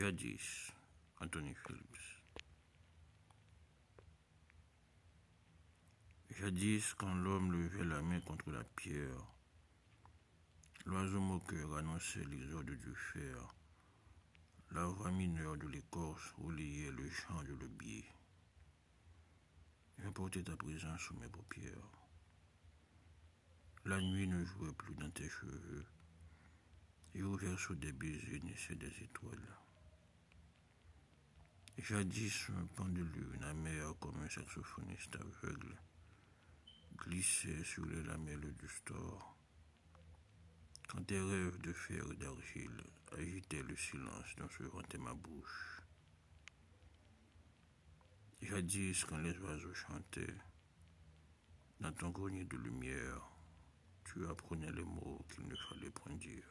Jadis, Anthony Phillips? Jadis, quand l'homme levait la main contre la pierre, l'oiseau moqueur annonçait l'exode du fer, la voix mineure de l'écorce relayait le chant de lebier. Je portais ta présence sous mes paupières. La nuit ne jouait plus dans tes cheveux. Et ouvert sous des baisers naissaient des étoiles. Jadis, un pendule, amère comme un saxophoniste aveugle, glissait sur les lamelles du store. Quand tes rêves de fer et d'argile agitaient le silence dont se vantait ma bouche. Jadis, quand les oiseaux chantaient, dans ton grenier de lumière, tu apprenais les mots qu'il ne fallait point dire.